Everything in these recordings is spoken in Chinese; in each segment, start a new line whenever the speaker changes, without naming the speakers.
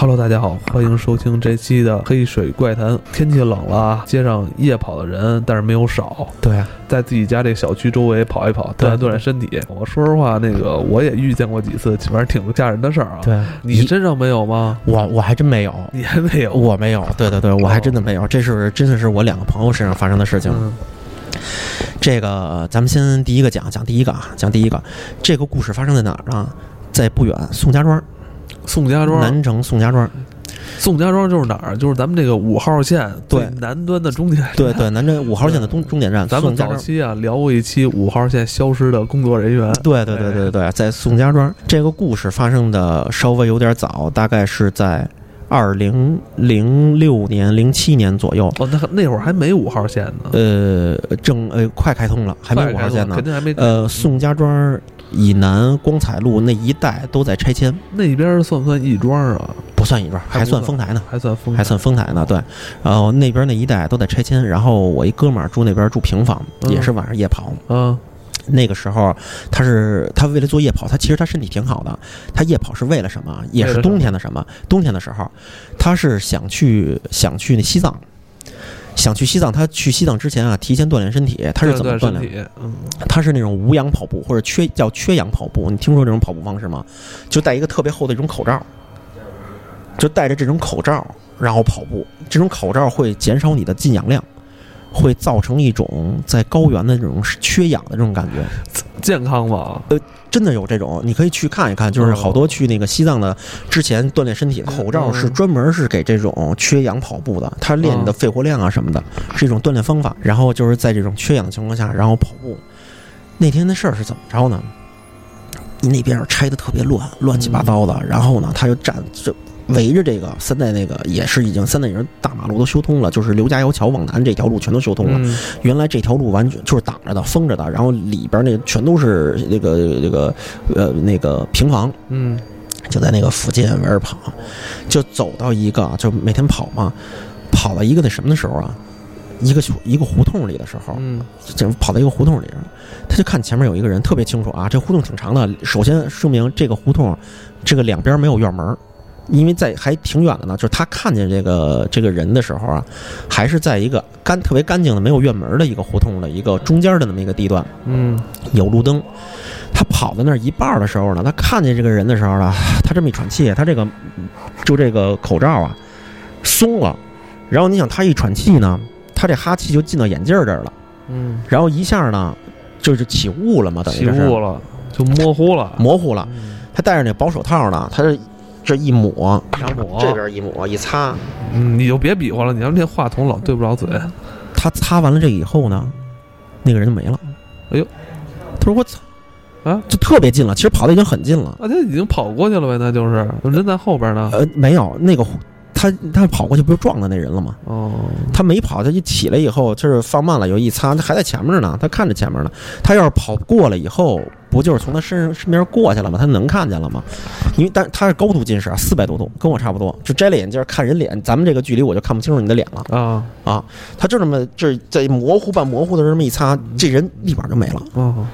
Hello，大家好，欢迎收听这期的《黑水怪谈》。天气冷了，街上夜跑的人，但是没有少。
对啊，
在自己家这小区周围跑一跑，锻炼锻炼身体。我说实话，那个我也遇见过几次，反正挺吓人的事儿啊。
对，
你身上没有吗？
我我还真没有，
你还没有，
我没有。对对对，我还真的没有。这是真的是我两个朋友身上发生的事情。这个咱们先第一个讲讲第一个啊，讲第一个。这个故事发生在哪儿呢？在不远宋家庄。
宋家庄，
南城宋家庄，
宋家庄就是哪儿？就是咱们这个五号线对南端的终点。
对对，南镇五号线的终终点站。
咱们早期啊聊过一期五号线消失的工作人员。
对对对对对，在宋家庄。这个故事发生的稍微有点早，大概是在二零零六年、零七年左右。
哦，那那会儿还没五号线呢。
呃，正呃快开通了，还没五号线呢，
肯定还没。
呃，宋家庄。以南光彩路那一带都在拆迁，
那边算不算亦庄啊？
不算亦庄，还
算
丰台呢，
还算丰，
还算丰台呢。对，然后那边那一带都在拆迁，然后我一哥们儿住那边住平房，也是晚上夜跑。
嗯，
那个时候他是他为了做夜跑，他其实他身体挺好的。他夜跑是为了什么？也是冬天的什么？冬天的时候，他是想去想去那西藏。想去西藏，他去西藏之前啊，提前锻炼身体。他是怎么锻炼？嗯，他是那种无氧跑步或者缺叫缺氧跑步。你听说这种跑步方式吗？就戴一个特别厚的一种口罩，就戴着这种口罩然后跑步。这种口罩会减少你的进氧量。会造成一种在高原的这种缺氧的这种感觉，
健康吗？
呃，真的有这种，你可以去看一看，就是好多去那个西藏的之前锻炼身体，口罩是专门是给这种缺氧跑步的，它练你的肺活量啊什么的，是一种锻炼方法。然后就是在这种缺氧的情况下，然后跑步。那天的事儿是怎么着呢？那边拆的特别乱，乱七八糟的，然后呢，他就站就。围着这个三代那个也是已经三代人大马路都修通了，就是刘家窑桥往南这条路全都修通了。原来这条路完全就是挡着的、封着的，然后里边那全都是那个那个呃那个平房。
嗯，
就在那个附近围着跑，就走到一个就每天跑嘛，跑到一个那什么的时候啊，一个一个胡同里的时候，
嗯，
就跑到一个胡同里，他就看前面有一个人特别清楚啊，这胡同挺长的。首先说明这个胡同这个两边没有院门。因为在还挺远的呢，就是他看见这个这个人的时候啊，还是在一个干特别干净的没有院门的一个胡同的一个中间的那么一个地段，
嗯，
有路灯。他跑到那儿一半的时候呢，他看见这个人的时候呢，他这么一喘气，他这个就这个口罩啊松了，然后你想他一喘气呢，他这哈气就进到眼镜这儿了，
嗯，
然后一下呢就是起雾了嘛，等于
起雾了，就模糊了，
模糊了。他戴着那薄手套呢，他。这这一抹，
抹
这边一抹一擦，
嗯，你就别比划了，你要那话筒老对不着嘴。
他擦完了这以后呢，那个人就没了。
哎呦，
他说我操，
啊，
就特别近了，其实跑的已经很近了。
啊，他已经跑过去了呗，那就是人在后边呢。
呃，没有那个。他他跑过去不就撞到那人了吗？
哦，
他没跑，他一起来以后就是放慢了，有一擦，他还在前面呢，他看着前面呢。他要是跑过了以后，不就是从他身上身边过去了吗？他能看见了吗？因为但他是高度近视啊，四百多度，跟我差不多。就摘了眼镜看人脸，咱们这个距离我就看不清楚你的脸了
啊
啊！他就这么这在模糊半模糊的这么一擦，这人立马就没了，
哦，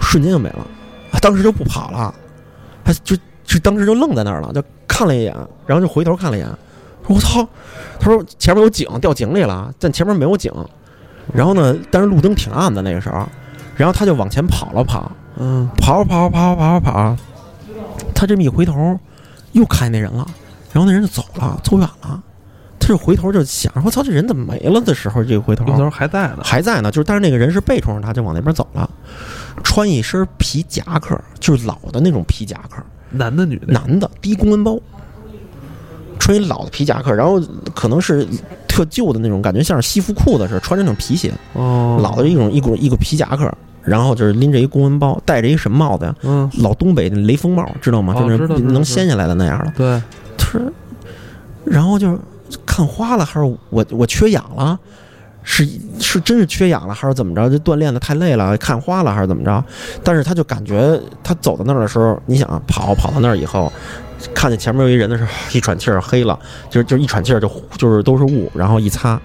瞬间就没了。当时就不跑了，他就就当时就愣在那儿了，就看了一眼，然后就回头看了一眼。我操！他说前面有井，掉井里了，但前面没有井。然后呢，但是路灯挺暗的那个时候，然后他就往前跑了跑，
嗯，
跑跑跑跑跑跑，他这么一回头，又看见那人了，然后那人就走了，走远了。他就回头就想，我操，这人怎么没了的时候，这回头，
回头还在呢，
还在呢。就是，但是那个人是背冲着他，就往那边走了，穿一身皮夹克，就是老的那种皮夹克，
男的女的？
男的，低公文包。穿一老的皮夹克，然后可能是特旧的那种感觉，像是西服裤子似的，穿着那种皮鞋。
哦，
老的一种一股一个皮夹克，然后就是拎着一公文包，戴着一什么帽子呀？
嗯，
老东北的雷锋帽，知道吗？就是能掀下来的那样的。
对，
他说，然后就看花了，还是我我缺氧了？是是真是缺氧了，还是怎么着？就锻炼的太累了，看花了，还是怎么着？但是他就感觉他走到那儿的时候，你想跑跑到那儿以后。看见前面有一人的时候，一喘气儿黑了，就是就一喘气儿就就是都是雾，然后一擦，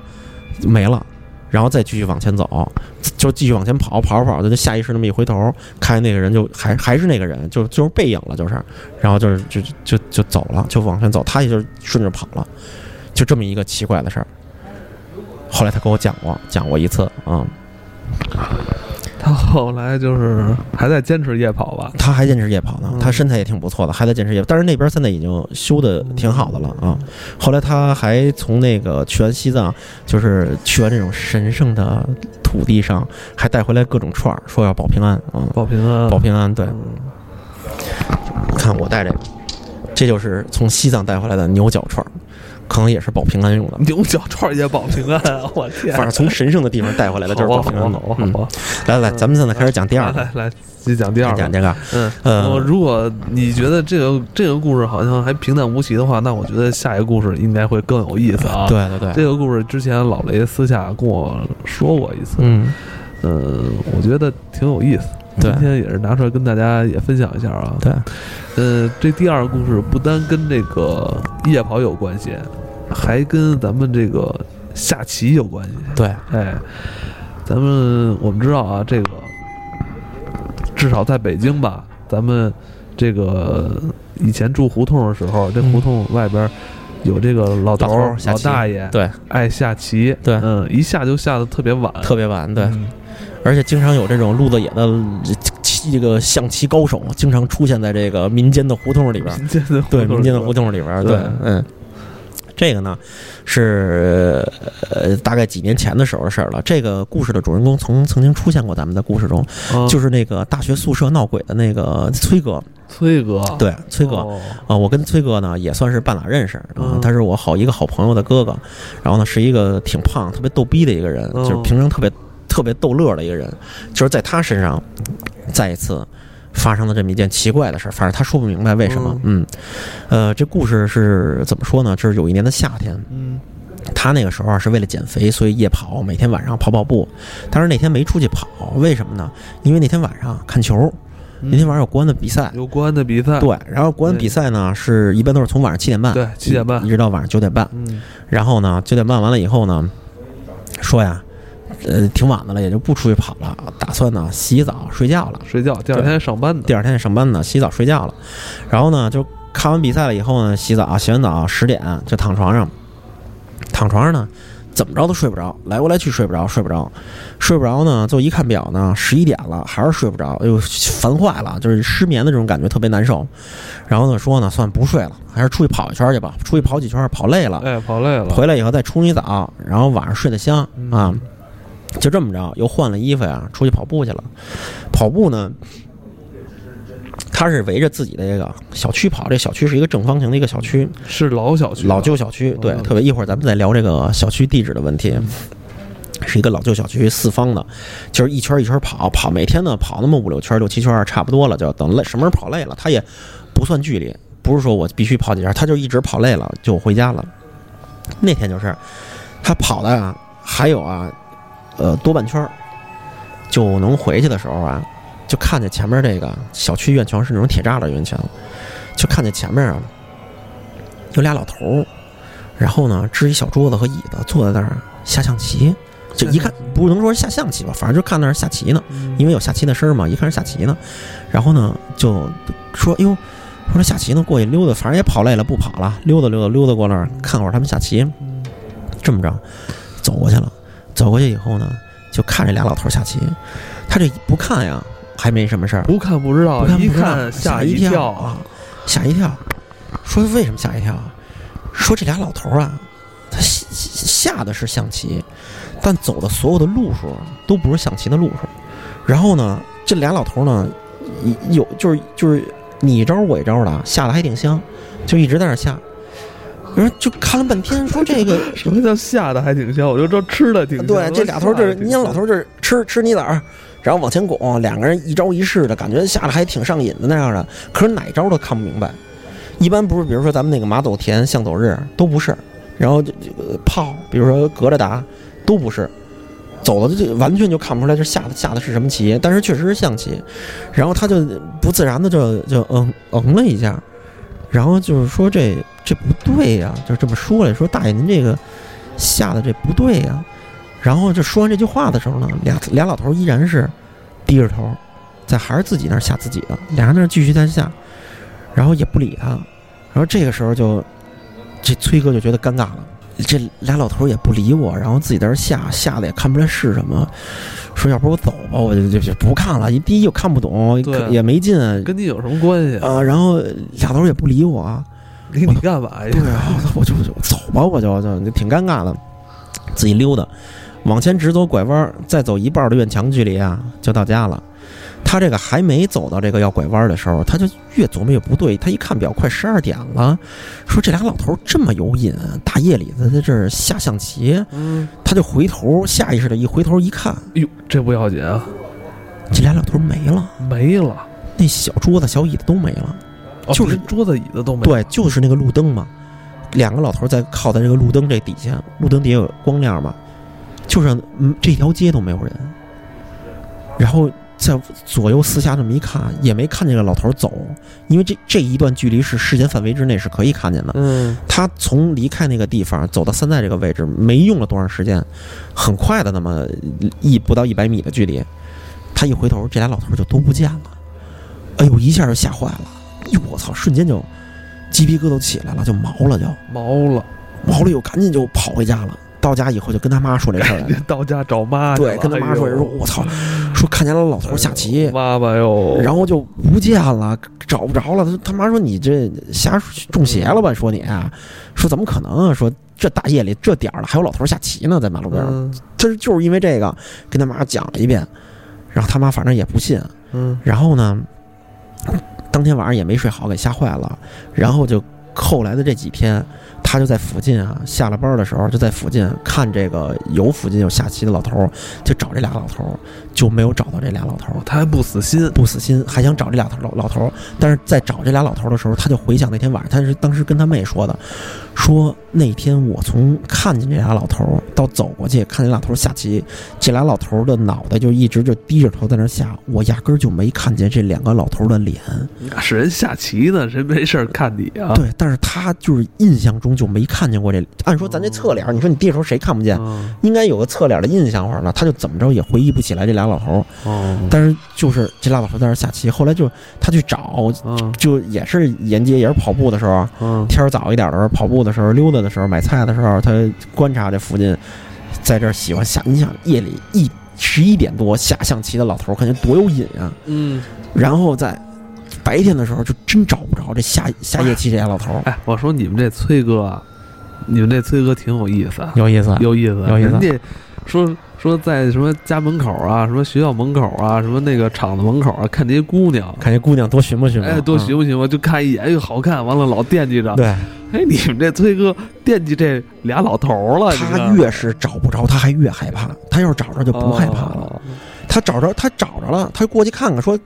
没了，然后再继续往前走，就继续往前跑，跑着跑着就下意识那么一回头，看见那个人就还还是那个人，就就是背影了，就是，然后就是就就就走了，就往前走，他也就顺着跑了，就这么一个奇怪的事儿。后来他跟我讲过，讲过一次啊、
他后来就是还在坚持夜跑吧？
他还坚持夜跑呢，
嗯
他身材也挺不错的，还在坚持夜跑。但是那边现在已经修的挺好的了啊。后来他还从那个去完西藏，就是去完这种神圣的土地上，还带回来各种串儿，说要保平安啊，
保平安，
保平安。对，看我带这个，这就是从西藏带回来的牛角串儿，可能也是保平安用的。
牛角串也保平安啊！我天，
反正从神圣的地方带回来的就是保平安的！来来，咱们现在开始讲第二个，
来来来，继续讲第二个。
讲这个。
嗯，
呃
呃，如果你觉得这个这个故事好像还平淡无奇的话，那我觉得下一个故事应该会更有意思啊。，
对对对，
这个故事之前老雷私下跟我说过一次，
嗯，
嗯，我觉得挺有意思。
对。
今天也是拿出来跟大家也分享一下啊。
对，
呃，这第二个故事不单跟这个夜跑有关系，还跟咱们这个下棋有关系。
对，
哎，咱们我们知道啊，这个至少在北京吧，咱们这个以前住胡同的时候，这胡同外边有这个老头儿、老大爷
对，
爱下棋，
对。
嗯，一下就下的特别晚，
特别晚，对。
嗯
而且经常有这种路子野的棋这个象棋高手，经常出现在这个民间的胡同里边。
民间的
对，民间的胡
同
同里边，
对
对，嗯。这个呢是呃大概几年前的时候的事儿了。这个故事的主人公曾曾经出现过咱们的故事中，
啊。
就是那个大学宿舍闹鬼的那个崔哥。
崔哥，
对，崔哥。
哦。
啊，我跟崔哥呢也算是半拉认识。啊
嗯，
他是我好一个好朋友的哥哥，然后呢是一个挺胖、特别逗逼的一个人，
嗯。
就是平常特别特别逗乐的一个人，就是在他身上再一次发生了这么一件奇怪的事儿，反正他说不明白为什么，嗯，呃，这故事是怎么说呢？就是有一年的夏天，
嗯。
他那个时候啊是为了减肥，所以夜跑，每天晚上跑跑步，但是那天没出去跑，为什么呢？因为那天晚上看球，
嗯。
那天晚上有国安的比赛。
有国安的比赛，
对，然后国安比赛呢是一般都是从晚上七点半，
对七点半。
一直到晚上九点半。
嗯。
然后呢，九点半完了以后呢，说呀，呃，挺晚的了，也就不出去跑了，打算呢洗澡睡觉了。
睡觉，第二天上班的，
第二天上班呢，洗澡睡觉了。然后呢，就看完比赛了以后呢，洗澡，洗完澡十点就躺床上，躺床上呢。怎么着都睡不着，来过来去睡不着，睡不着，睡不着呢。就一看表呢，十一点了，还是睡不着，哎呦，烦坏了，就是失眠的这种感觉特别难受。然后呢，说呢，算不睡了，还是出去跑一圈去吧。出去跑几圈，跑累了，
哎，跑累了，
回来以后再冲一澡，然后晚上睡得香
嗯
啊。就这么着，又换了衣服呀，出去跑步去了。跑步呢，他是围着自己的这个小区跑，这小区是一个正方形的一个小区，
是老小区，
老旧小区。对，
嗯
特别一会儿咱们再聊这个小区地址的问题。是一个老旧小区，四方的，就是一圈一圈跑，跑每天呢跑那么五六圈、六七圈，差不多了，就等累什么时候跑累了，他也不算距离，不是说我必须跑几圈，他就一直跑累了就回家了。那天就是他跑的啊，还有啊，呃多半圈儿就能回去的时候啊，就看见前面这个小区院墙是那种铁栅栏院墙，就看见前面啊有俩老头儿，然后呢支一小桌子和椅子坐在那儿下象棋，就一看不能说是下象棋吧，反正就看那儿下棋呢，
嗯
因为有下棋的声儿嘛，一看是下棋呢，然后呢就说哟。说下棋呢，过去溜达，反正也跑累了，不跑了，溜达溜达溜达过那儿看会儿他们下棋。
嗯
这么着，走过去了。走过去以后呢，就看这俩老头下棋。他这不看呀，还没什么事儿，
不看不知道，一
不看不知道
看
吓
一
跳啊，吓一跳。说为什么吓一跳啊？说这俩老头儿啊，他下下的是象棋，但走的所有的路数都不是象棋的路数。然后呢，这俩老头儿呢，有就是就是你一招我一招的，下的还挺香，就一直在那儿下。然后就看了半天，说这个
什么叫下的还挺香？我就知道吃的挺香。
对，这俩头就是，你想老头
儿
就是吃吃泥子儿，然后往前拱，两个人一招一式的感觉下的还挺上瘾的那样的，可是哪招都看不明白。一般不是，比如说咱们那个马走田、象走日都不是，然后就炮，比如说隔着打都不是，走的就完全就看不出来这下的下的是什么棋，但是确实是象棋。然后他就不自然的就就嗯嗯了一下，然后就是说这这不对呀、就这么说来说大爷您这个下的这不对呀、然后就说完这句话的时候呢，俩俩老头依然是低着头，在还是自己那儿吓自己的，俩人那儿继续在下，然后也不理他。然后这个时候就这崔哥就觉得尴尬了，这俩老头也不理我，然后自己在这儿吓，吓得也看不出来是什么。说要不我走吧，我就就就不看了。一第一又看不懂，也没劲
跟你有什么关系？
啊。然后俩头也不理我，
理你干嘛呀？
对啊，我就我就走吧，我就就挺尴尬的，自己溜达，往前直走拐弯，再走一半的院墙距离啊，就到家了。他这个还没走到这个要拐弯的时候，他就越琢磨越不对。他一看表，快十二点了，说这俩老头这么有瘾，大夜里的在这儿下象棋。
嗯，
他就回头，下意识的一回头一看，
哟，这不要紧啊，
这俩老头没了，
没了，
那小桌子、小椅子都没了。
哦
就是
连桌子椅子都没。，
对，就是那个路灯嘛，两个老头在靠在这个路灯这底下，路灯底下有光亮嘛，就是嗯这条街都没有人，然后在左右四下这么一看，也没看见这个老头走，因为这这一段距离是视线范围之内是可以看见的。
嗯，
他从离开那个地方走到现在这个位置，没用了多长时间，很快的那么一不到一百米的距离，他一回头，这俩老头就都不见了。哎呦，一下就吓坏了！哟，我操，瞬间就鸡皮疙瘩起来了，就毛了就，
毛了，
毛了又赶紧就跑回家了。到家以后就跟他妈说这事儿
到家找妈。
对，跟他妈说
哎呦
说，我操，说看见了老头下棋，
妈妈哟，
然后就不见了，找不着了。他他妈说你这瞎中邪了吧？说你，说怎么可能啊？说这大夜里这点儿了还有老头下棋呢，在马路边儿。
嗯
这就是因为这个跟他妈讲了一遍，然后他妈反正也不信，
嗯
然后呢，当天晚上也没睡好，给吓坏了。然后就后来的这几天，他就在附近啊，下了班的时候就在附近看这个有附近有下棋的老头儿，就找这俩老头儿，就没有找到这俩老头儿。
他还不死心，
不死心，还想找这俩头老老头儿，但是在找这俩老头儿的时候，他就回想那天晚上，他是当时跟他妹说的，说那天我从看见这俩老头儿到走过去看见俩老头儿下棋，这俩老头儿的脑袋就一直就低着头在那儿下，我压根儿就没看见这两个老头儿的脸。
是人下棋呢，谁没事儿看你啊？
对，但是他就是印象中就没看见过这。按说咱这侧脸儿，你说你低着头谁看不见？
嗯，
应该有个侧脸的印象会儿呢，他就怎么着也回忆不起来这俩老头儿。
哦，
但是就是这俩老头儿在那儿下棋，后来就他去找，
嗯
就也是沿街，也是跑步的时候，
嗯
天儿早一点的时候，跑步的时候，溜达的时候，买菜的时候，他观察这附近，在这儿喜欢下。你想夜里一十一点多下象棋的老头儿，感觉多有瘾啊！
嗯，
然后在白天的时候，就真找不着这下下夜棋这俩老头儿，
哎，我说你们这崔哥啊，你们这崔哥挺有意思啊，
有意思。
有意思，
有意思
人家说说在什么家门口啊，什么学校门口啊，什么那个厂子门口啊，看这些姑娘。
看这姑娘多寻摸寻摸，
哎，多
嗯
寻摸寻摸，就看一眼，又，好看，完了老惦记着。
对
哎，你们这崔哥惦记这俩老头儿了，
他越是找不着，他还越害怕。他要是找着就不害怕了。
哦
他找着，他找着了，他过去看看，说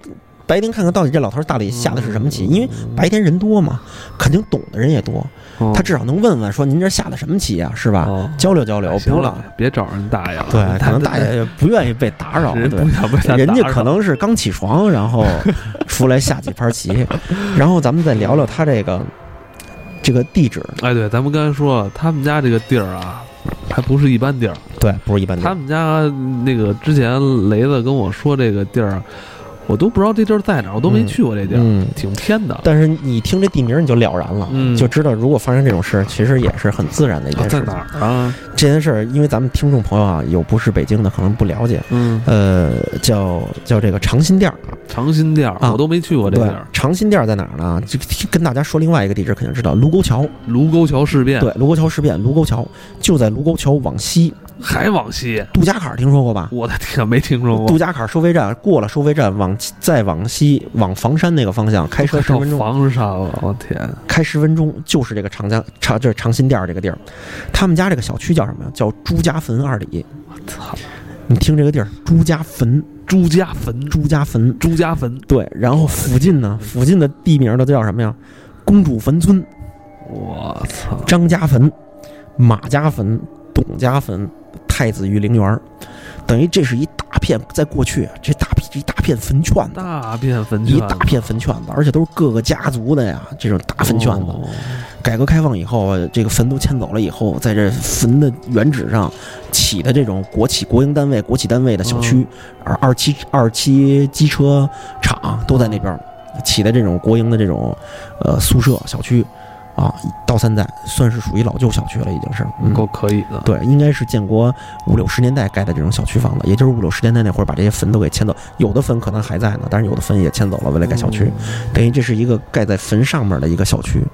白天看看到底这老头儿大里下的是什么棋，因为白天人多嘛，肯定懂的人也多，
哦
他至少能问问说您这下的什么棋啊，是吧？
哦
交流交流，
行了
不让。，
别找人大爷了。
对，可能大爷不愿意被打扰，
人
家可能是刚起床，然后出来下几盘棋，然后咱们再聊聊他这个这个地址，
哎，对，咱们刚才说了，他们家这个地儿啊，还不是一般地儿。
对，不是一般地儿
他。们家那个之前雷子跟我说这个地儿，我都不知道这地儿在哪儿，我都没去过这地儿，
嗯，
挺偏的。
但是你听这地名你就了然了，
嗯
就知道如果发生这种事，其实也是很自然的一件事。
啊在哪儿啊？
这件事儿，因为咱们听众朋友啊，有不是北京的，可能不了解。
嗯，
呃，叫叫这个长辛店儿，
长辛店儿
啊
我都没去过这
对
地儿。，
长辛店儿在哪儿呢？就跟大家说另外一个地址，肯定知道，卢沟桥。
卢沟桥事变，
对，卢沟桥事变，卢沟桥就在卢沟桥往西，
还往西，
杜家坎儿听说过吧？
我的天，没听说过
杜。家坎儿收费站过了收费站，往再往西往房山那个方向开车十分钟，
房山了，我天！
开十分钟就是这个长江长就是长辛店儿这个地儿。他们家这个小区叫什么呀？叫朱家坟二里。
我操！
你听这个地儿，朱家坟，
朱家坟，
朱家坟。
朱家坟，
对，然后附近呢，附近的地名都叫什么呀？公主坟村、
我操！
张家坟、马家坟、董家坟、太子御陵园儿，等于这是一大片，在过去啊这大片一大片坟圈子，
大片坟圈，
一大片坟圈子，而且都是各个家族的呀，这种大坟圈子。
哦。
改革开放以后，这个坟都迁走了以后，在这坟的原址上起的这种国企、国营单位、国企单位的小区，二二期、二期机车厂都在那边起的这种国营的这种呃宿舍小区。啊，到现在算是属于老旧小区了，已经是
够可以的。
对，应该是建国五六十年代盖的这种小区房子，也就是五六十年代那会儿把这些坟都给迁走，有的坟可能还在呢，但是有的坟也迁走了，为了盖小区，等于这是一个盖在坟上面的一个小区。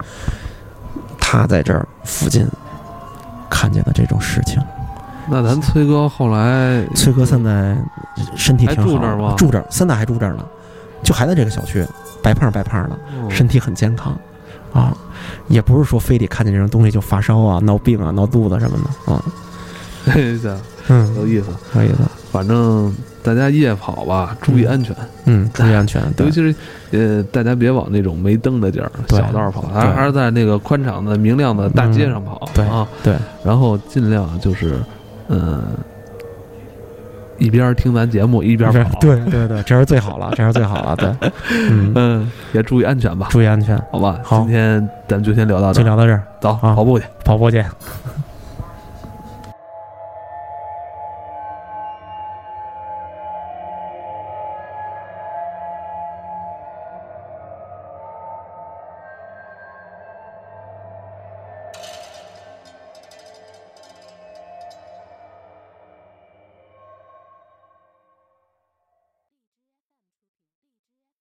他在这儿附近看见的这种事情，
那咱崔哥后来，
崔哥现在身体挺好，
住这儿吗？
住这儿，三大还住这儿呢，就还在这个小区，白胖白胖的，身体很健康。啊，也不是说非得看见这种东西就发烧啊、闹病啊、闹肚子什么的啊。
行，
嗯，
有意思，
有意思。
反正大家夜跑吧，注意安全。
嗯，注意安全。
尤其是呃，大家别往那种没灯的地儿、小道跑，还还是在那个宽敞的、明亮的大街上跑。
对
啊，
对。
然后尽量就是，嗯。一边听咱节目一边跑，
对对对，这是最好了，这是最好了，对，
嗯，也注意安全吧，
注意安全，
好吧，
好，
今天咱们就先聊到这，
就聊到这儿，
走，跑步去，
跑步去。